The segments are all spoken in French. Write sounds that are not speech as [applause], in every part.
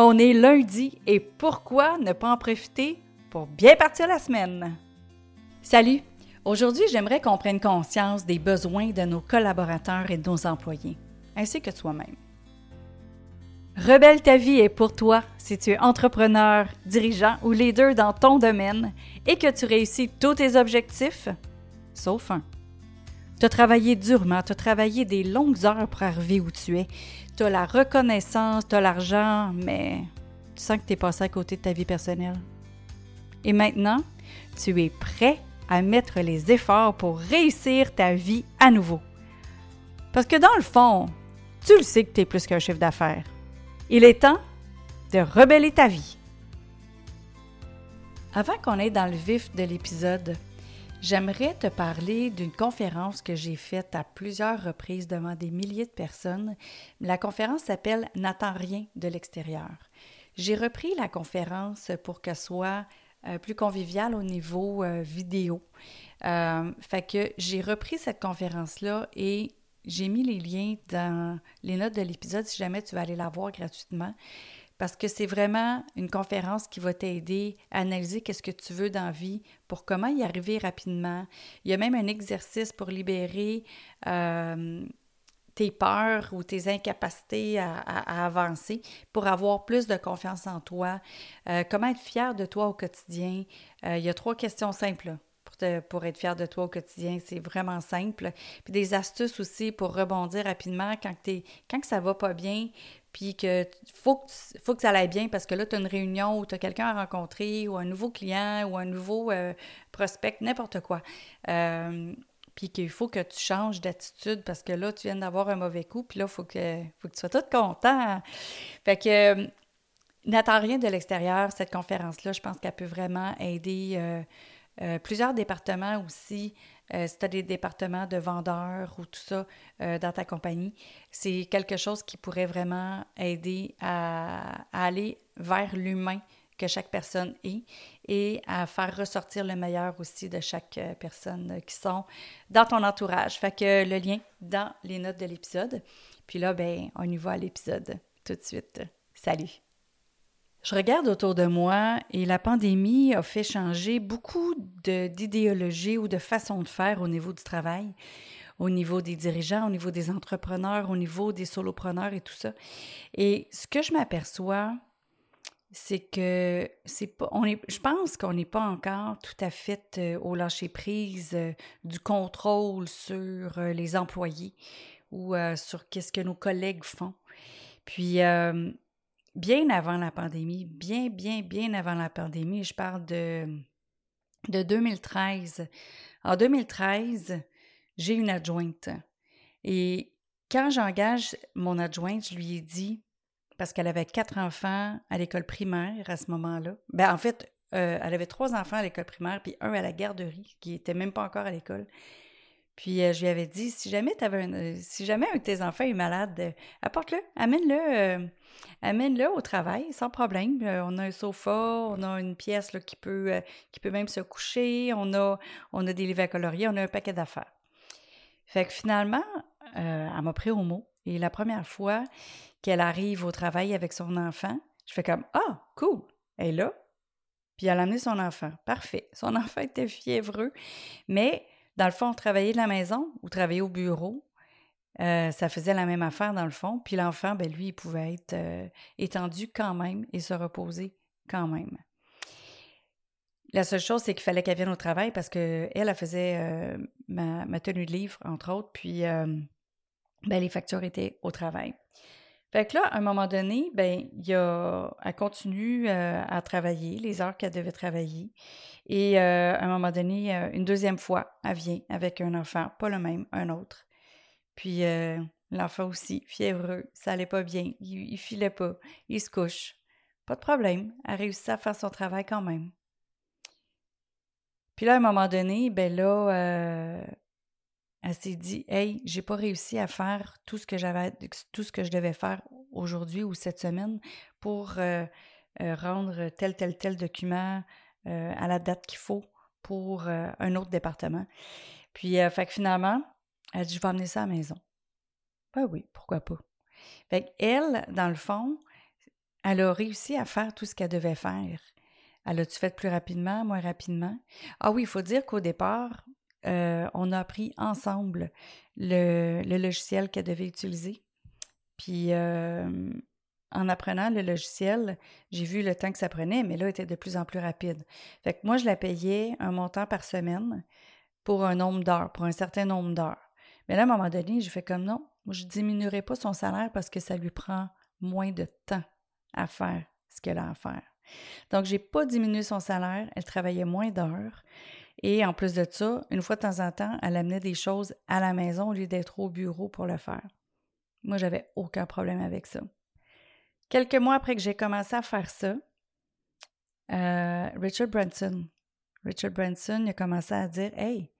On est lundi et pourquoi ne pas en profiter pour bien partir la semaine? Salut! Aujourd'hui, j'aimerais qu'on prenne conscience des besoins de nos collaborateurs et de nos employés, ainsi que toi-même. Rebelle ta vie est pour toi si tu es entrepreneur, dirigeant ou leader dans ton domaine et que tu réussis tous tes objectifs, sauf un. Tu as travaillé durement, tu as travaillé des longues heures pour arriver où tu es. Tu as la reconnaissance, tu as l'argent, mais tu sens que tu es passé à côté de ta vie personnelle. Et maintenant, tu es prêt à mettre les efforts pour réussir ta vie à nouveau. Parce que dans le fond, tu le sais que tu es plus qu'un chiffre d'affaires. Il est temps de rebeller ta vie. Avant qu'on aille dans le vif de l'épisode, J'aimerais te parler d'une conférence que j'ai faite à plusieurs reprises devant des milliers de personnes. La conférence s'appelle N'attends rien de l'extérieur. J'ai repris la conférence pour qu'elle soit euh, plus conviviale au niveau euh, vidéo. Euh, fait que j'ai repris cette conférence-là et j'ai mis les liens dans les notes de l'épisode si jamais tu veux aller la voir gratuitement parce que c'est vraiment une conférence qui va t'aider à analyser qu'est-ce que tu veux dans la vie, pour comment y arriver rapidement. Il y a même un exercice pour libérer euh, tes peurs ou tes incapacités à, avancer, pour avoir plus de confiance en toi, euh, comment être fier de toi au quotidien? Euh, il y a trois questions simples. Pour, être fier de toi au quotidien. C'est vraiment simple. Puis des astuces aussi pour rebondir rapidement quand, es, quand ça va pas bien, puis que faut que, faut que ça aille bien parce que là, tu as une réunion où tu as quelqu'un à rencontrer ou un nouveau client ou un nouveau euh, prospect, n'importe quoi. Euh, puis qu'il faut que tu changes d'attitude parce que là, tu viens d'avoir un mauvais coup, puis là, il faut que, faut que tu sois tout content. Fait que euh, n'attends rien de l'extérieur, cette conférence-là, je pense qu'elle peut vraiment aider plusieurs départements aussi euh, si tu as des départements de vendeurs ou tout ça euh, dans ta compagnie, c'est quelque chose qui pourrait vraiment aider à, aller vers l'humain que chaque personne est et à faire ressortir le meilleur aussi de chaque euh, personne qui sont dans ton entourage. Fait que le lien dans les notes de l'épisode. Puis là, ben, on y va à l'épisode tout de suite. Salut! Je regarde autour de moi et la pandémie a fait changer beaucoup d'idéologie ou de façon de faire au niveau du travail, au niveau des dirigeants, au niveau des entrepreneurs, au niveau des solopreneurs et tout ça. Et ce que je m'aperçois, c'est que c'est pas je pense qu'on n'est pas encore tout à fait euh, au lâcher prise euh, du contrôle sur euh, les employés ou sur qu'est-ce que nos collègues font. Puis bien avant la pandémie, bien, bien, bien avant la pandémie. Je parle de, de 2013. En 2013, j'ai une adjointe. Et quand j'engage mon adjointe, je lui ai dit, parce qu'elle avait quatre enfants à l'école primaire à ce moment-là. Ben, en fait, euh, elle avait trois enfants à l'école primaire, puis un à la garderie, qui n'était même pas encore à l'école. Puis euh, je lui avais dit, si jamais, avais un, euh, si jamais un de tes enfants est malade, euh, apporte-le, amène-le, amène-le au travail sans problème. on a un sofa, on a une pièce qui, peut, qui peut même se coucher, on a, on a des livres à colorier, on a un paquet d'affaires. Fait que finalement, elle m'a pris au mot. Et la première fois qu'elle arrive au travail avec son enfant, je fais comme Ah, cool, elle est là. Puis elle a amené son enfant. Parfait. Son [laughs] enfant était fiévreux. Mais dans le fond, travailler de la maison ou travailler au bureau, euh, ça faisait la même affaire dans le fond. Puis l'enfant, ben, lui, il pouvait être euh, étendu quand même et se reposer quand même. La seule chose, c'est qu'il fallait qu'elle vienne au travail parce qu'elle, elle faisait euh, ma, tenue de livre, entre autres, puis ben, les factures étaient au travail. Fait que là, à un moment donné, ben, il a, elle continue euh, à travailler les heures qu'elle devait travailler. Et euh, à un moment donné, euh, une deuxième fois, elle vient avec un enfant, pas le même, un autre. Puis l'enfant aussi, fiévreux, ça allait pas bien, il, il filait pas, il se couche. Pas de problème, elle réussit à faire son travail quand même. Puis là, à un moment donné, ben là, elle s'est dit Hey, j'ai pas réussi à faire tout ce que j'avais tout ce que je devais faire aujourd'hui ou cette semaine pour euh, euh, rendre tel, tel, tel document euh, à la date qu'il faut pour un autre département. Puis fait que finalement, elle dit Je vais amener ça à la maison. Ben oui, pourquoi pas. Fait qu'elle, dans le fond, elle a réussi à faire tout ce qu'elle devait faire. Elle a-tu fait plus rapidement, moins rapidement? Ah oui, il faut dire qu'au départ, euh, on a appris ensemble le, logiciel qu'elle devait utiliser. Puis en apprenant le logiciel, j'ai vu le temps que ça prenait, mais là, il était de plus en plus rapide. Fait que moi, je la payais un montant par semaine pour un nombre d'heures, pour un certain nombre d'heures. Mais là, à un moment donné, j'ai fait comme non, je ne diminuerai pas son salaire parce que ça lui prend moins de temps à faire ce qu'elle a à faire. Donc, je n'ai pas diminué son salaire, elle travaillait moins d'heures. Et en plus de ça, une fois de temps en temps, elle amenait des choses à la maison au lieu d'être au bureau pour le faire. Moi, j'avais aucun problème avec ça. Quelques mois après que j'ai commencé à faire ça, euh, Richard Branson, Richard Branson a commencé à dire Hey,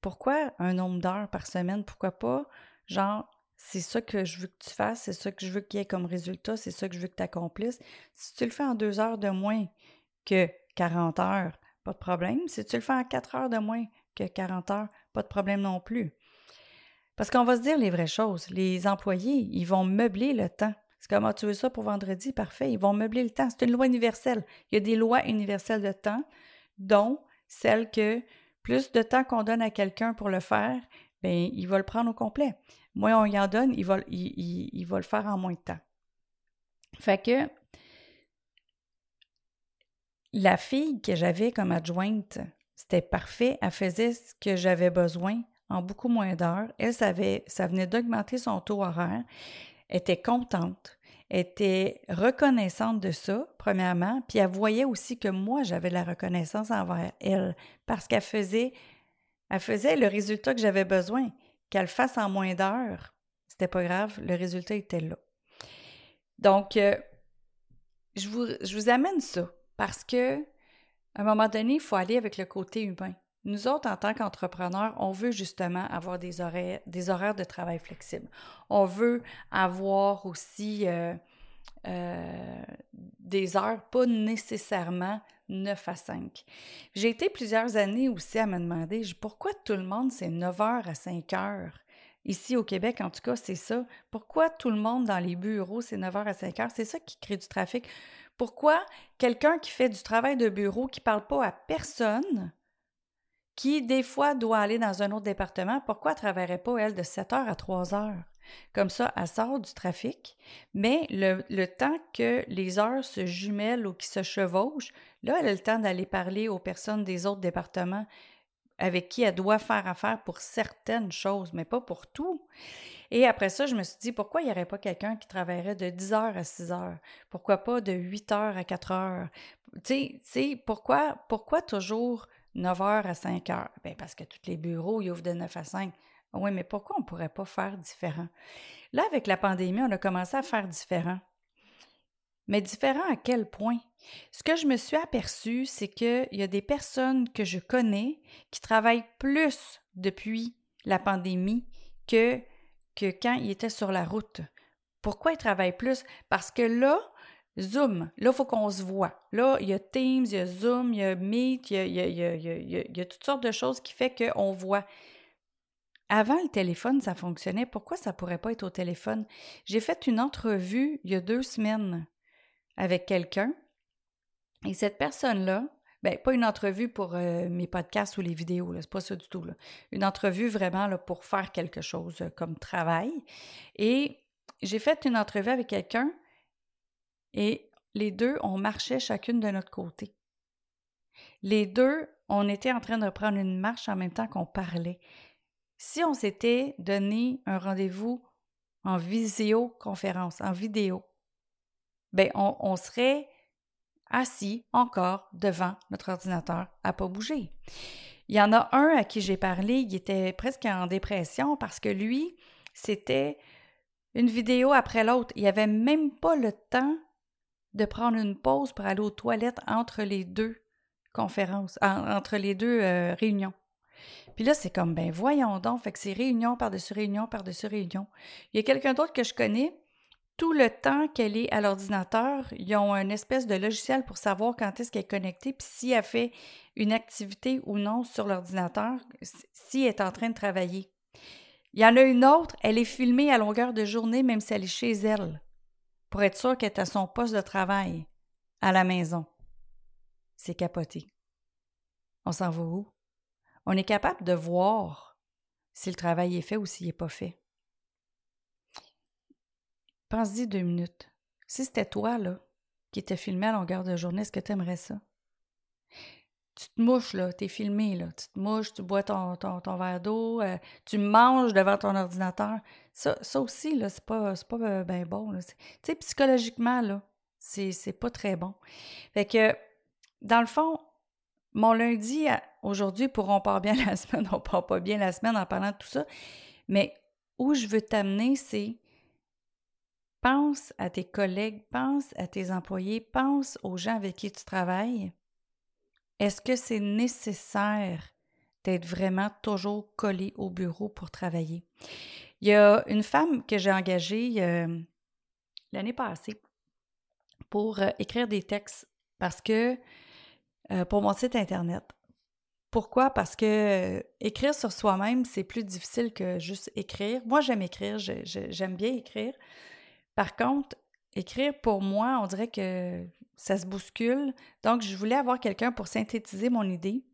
pourquoi un nombre d'heures par semaine? Pourquoi pas, genre, c'est ça que je veux que tu fasses, c'est ça que je veux qu'il y ait comme résultat, c'est ça que je veux que tu accomplisses. Si tu le fais en deux heures de moins que 40 heures, pas de problème. Si tu le fais en quatre heures de moins que 40 heures, pas de problème non plus. Parce qu'on va se dire les vraies choses. Les employés, ils vont meubler le temps. C'est comme, ah, tu veux ça pour vendredi? Parfait. Ils vont meubler le temps. C'est une loi universelle. Il y a des lois universelles de temps, dont celle que plus de temps qu'on donne à quelqu'un pour le faire, bien, il va le prendre au complet. Moins on y en donne, il, va le faire en moins de temps. Fait que la fille que j'avais comme adjointe, c'était parfait. Elle faisait ce que j'avais besoin en beaucoup moins d'heures. Elle savait, ça venait d'augmenter son taux horaire. Était contente, était reconnaissante de ça, premièrement, puis elle voyait aussi que moi, j'avais de la reconnaissance envers elle parce qu'elle faisait, elle faisait le résultat que j'avais besoin. Qu'elle fasse en moins d'heures, c'était pas grave, le résultat était là. Donc, euh, je, vous, je vous amène ça parce que, un moment donné, il faut aller avec le côté humain. Nous autres, en tant qu'entrepreneurs, on veut justement avoir des horaires, de travail flexibles. On veut avoir aussi euh, euh, des heures, pas nécessairement 9 à 5. J'ai été plusieurs années aussi à me demander pourquoi tout le monde c'est 9 heures à 5 heures? Ici au Québec, en tout cas, c'est ça. Pourquoi tout le monde dans les bureaux, c'est 9 heures à 5 heures? C'est ça qui crée du trafic. Pourquoi quelqu'un qui fait du travail de bureau, qui ne parle pas à personne, qui des fois doit aller dans un autre département, pourquoi ne travaillerait pas, elle, de 7 heures à 3 heures? Comme ça, elle sort du trafic, mais le, temps que les heures se jumellent ou qui se chevauchent, là, elle a le temps d'aller parler aux personnes des autres départements avec qui elle doit faire affaire pour certaines choses, mais pas pour tout. Et après ça, je me suis dit, pourquoi il n'y aurait pas quelqu'un qui travaillerait de 10 heures à 6 heures? Pourquoi pas de 8 heures à 4 heures? Tu sais, pourquoi, toujours 9 heures à 5 heures? Bien, parce que tous les bureaux, ils ouvrent de 9 à 5. Oui, mais pourquoi on ne pourrait pas faire différent? Là, avec la pandémie, on a commencé à faire différent. Mais différent à quel point? Ce que je me suis aperçu, c'est qu'il y a des personnes que je connais qui travaillent plus depuis la pandémie que, que quand ils étaient sur la route. Pourquoi ils travaillent plus? Parce que là, Zoom, là, il faut qu'on se voit. Là, il y a Teams, il y a Zoom, il y a Meet, il y a, il y a toutes sortes de choses qui font qu'on voit. Avant, le téléphone, ça fonctionnait. Pourquoi ça ne pourrait pas être au téléphone? J'ai fait une entrevue il y a deux semaines avec quelqu'un. Et cette personne-là, ben, pas une entrevue pour euh, mes podcasts ou les vidéos, c'est pas ça du tout. Une entrevue vraiment pour faire quelque chose euh, comme travail. Et j'ai fait une entrevue avec quelqu'un et les deux, on marchait chacune de notre côté. Les deux, on était en train de prendre une marche en même temps qu'on parlait. Si on s'était donné un rendez-vous en visioconférence, en vidéo, ben on, serait assis encore devant notre ordinateur à pas bouger. Il y en a un à qui j'ai parlé, il était presque en dépression parce que lui, c'était une vidéo après l'autre. Il avait même pas le temps de prendre une pause pour aller aux toilettes entre les deux conférences, entre les deux euh, réunions. Puis là, c'est comme, ben voyons donc, fait que c'est réunion par-dessus réunion par-dessus réunion. Il y a quelqu'un d'autre que je connais, tout le temps qu'elle est à l'ordinateur, ils ont une espèce de logiciel pour savoir quand est-ce qu'elle est connectée, puis si elle fait une activité ou non sur l'ordinateur, si elle est en train de travailler. Il y en a une autre, elle est filmée à longueur de journée, même si elle est chez elle. pour être sûr qu'elle est à son poste de travail, à la maison. C'est capoté. On s'en va où? On est capable de voir si le travail est fait ou s'il n'est pas fait. Pense-y deux minutes. Si c'était toi, là, qui était filmé à longueur de journée, est-ce que tu aimerais ça? Tu te mouches, là, t'es filmé, là. Tu te mouches, tu bois ton, ton, verre d'eau, euh, tu manges devant ton ordinateur. Ça, ça aussi, là, c'est pas, pas euh, bien bon. Tu sais, psychologiquement, là, c'est pas très bon. Fait que, dans le fond, mon lundi, aujourd'hui, pour on part bien [laughs] la semaine, on part pas bien la semaine en parlant de tout ça, mais où je veux t'amener, c'est pense à tes collègues, pense à tes employés, pense aux gens avec qui tu travailles. Est-ce que c'est nécessaire d'être vraiment toujours collé au bureau pour travailler? Il y a une femme que j'ai engagée euh, l'année passée pour euh, écrire des textes parce que euh, pour mon site internet. Pourquoi? Parce que écrire sur soi-même, c'est plus difficile que juste écrire. Moi, j'aime écrire, j'aime bien écrire. Par contre, écrire pour moi, on dirait que ça se bouscule. Donc, je voulais avoir quelqu'un pour synthétiser mon idée,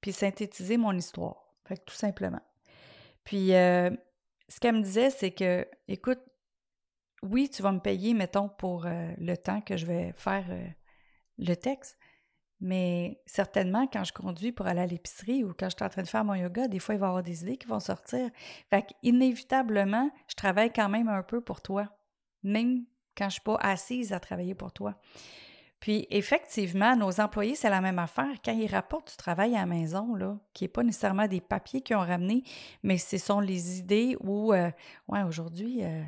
puis synthétiser mon histoire. Fait que tout simplement. Puis, euh, ce qu'elle me disait, c'est que, écoute, oui, tu vas me payer, mettons, pour euh, le temps que je vais faire euh, le texte, mais certainement, quand je conduis pour aller à l'épicerie ou quand je suis en train de faire mon yoga, des fois, il va y avoir des idées qui vont sortir. Fait qu'inévitablement, je travaille quand même un peu pour toi même quand je ne suis pas assise à travailler pour toi. Puis effectivement, nos employés, c'est la même affaire. Quand ils rapportent du travail à la maison, là, qui n'est pas nécessairement des papiers qu'ils ont ramenés, mais ce sont les idées où, euh, ouais, aujourd'hui, euh,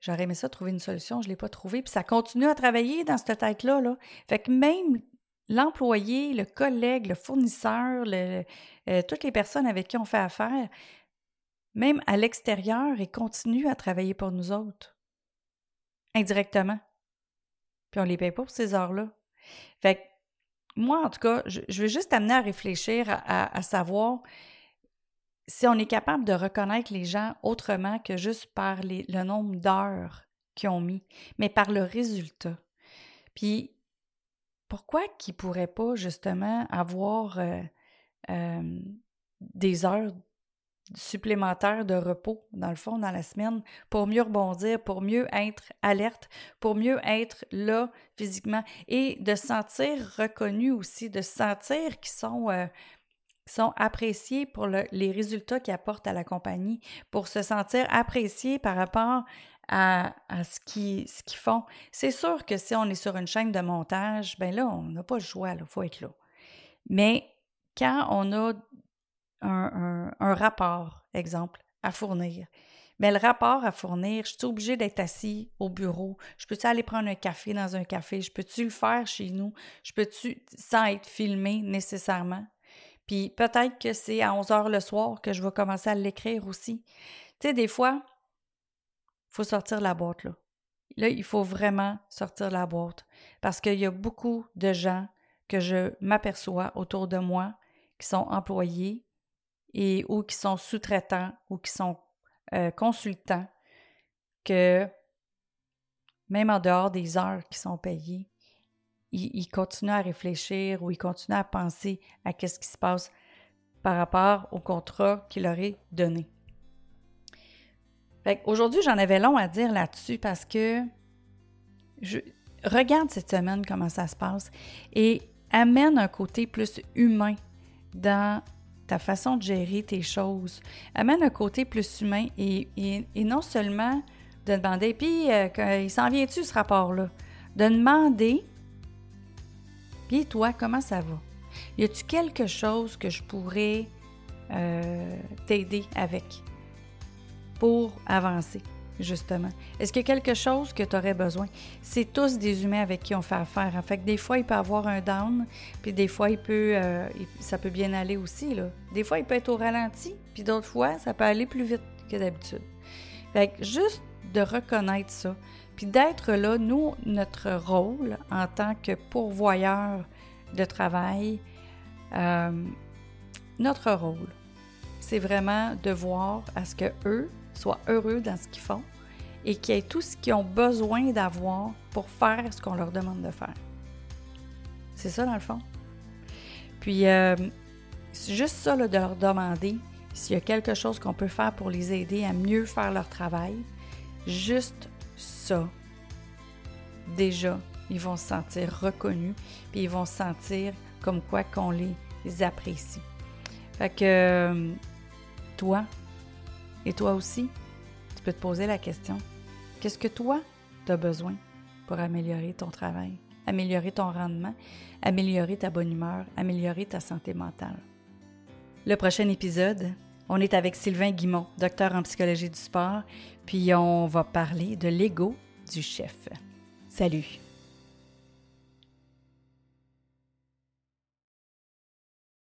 j'aurais aimé ça trouver une solution, je ne l'ai pas trouvé. Puis ça continue à travailler dans cette tête-là. Là. Fait que même l'employé, le collègue, le fournisseur, euh, toutes les personnes avec qui on fait affaire, même à l'extérieur, ils continuent à travailler pour nous autres indirectement. Puis on les paye pas pour ces heures-là. Fait que moi, en tout cas, je, veux juste amener à réfléchir à, savoir si on est capable de reconnaître les gens autrement que juste par le nombre d'heures qu'ils ont mis, mais par le résultat. Puis pourquoi qu'ils ne pourraient pas justement avoir euh, euh, des heures supplémentaire de repos, dans le fond, dans la semaine, pour mieux rebondir, pour mieux être alerte, pour mieux être là physiquement et de se sentir reconnu aussi, de se sentir qu'ils sont, euh, sont appréciés pour les résultats qu'ils apportent à la compagnie, pour se sentir appréciés par rapport à, ce qu'ils font. C'est sûr que si on est sur une chaîne de montage, ben là, on n'a pas le choix, il faut être là. Mais quand on a un, rapport, exemple, à fournir. Mais le rapport à fournir, je suis obligée d'être assis au bureau. Je peux-tu aller prendre un café dans un café? Je peux-tu le faire chez nous? Je peux-tu, sans être filmé nécessairement? Puis peut-être que c'est à 11 heures le soir que je vais commencer à l'écrire aussi. Tu sais, des fois, il faut sortir la boîte, là. Là, il faut vraiment sortir la boîte parce qu'il y a beaucoup de gens que je m'aperçois autour de moi qui sont employés, et ou qui sont sous-traitants ou qui sont euh, consultants, que même en dehors des heures qui sont payées, ils, continuent à réfléchir ou ils continuent à penser à ce qui se passe par rapport au contrat qu'il leur est donné. Aujourd'hui, j'en avais long à dire là-dessus parce que je regarde cette semaine comment ça se passe et amène un côté plus humain dans ta façon de gérer tes choses. Amène un côté plus humain et, non seulement de demander, puis euh, il s'en vient-tu ce rapport-là? De demander, puis toi, comment ça va? Y a-tu quelque chose que je pourrais euh, t'aider avec pour avancer? Justement? Est-ce qu'il y a quelque chose que tu aurais besoin? C'est tous des humains avec qui on fait affaire. En fait, des fois, il peut avoir un down, puis des fois, il peut, euh, ça peut bien aller aussi. Là. Des fois, il peut être au ralenti, puis d'autres fois, ça peut aller plus vite que d'habitude. Fait que juste de reconnaître ça, puis d'être là, nous, notre rôle en tant que pourvoyeur de travail, euh, notre rôle, c'est vraiment de voir à ce que eux soient heureux dans ce qu'ils font et qu'ils aient tout ce qu'ils ont besoin d'avoir pour faire ce qu'on leur demande de faire. C'est ça, dans le fond. Puis, euh, c'est juste ça de leur demander s'il y a quelque chose qu'on peut faire pour les aider à mieux faire leur travail. Juste ça. Déjà, ils vont se sentir reconnus, puis ils vont se sentir comme quoi qu'on les apprécie. Fait que euh, toi, et toi aussi, tu peux te poser la question, qu'est-ce que toi, tu as besoin pour améliorer ton travail, améliorer ton rendement, améliorer ta bonne humeur, améliorer ta santé mentale? Le prochain épisode, on est avec Sylvain Guimont, docteur en psychologie du sport, puis on va parler de l'ego du chef. Salut!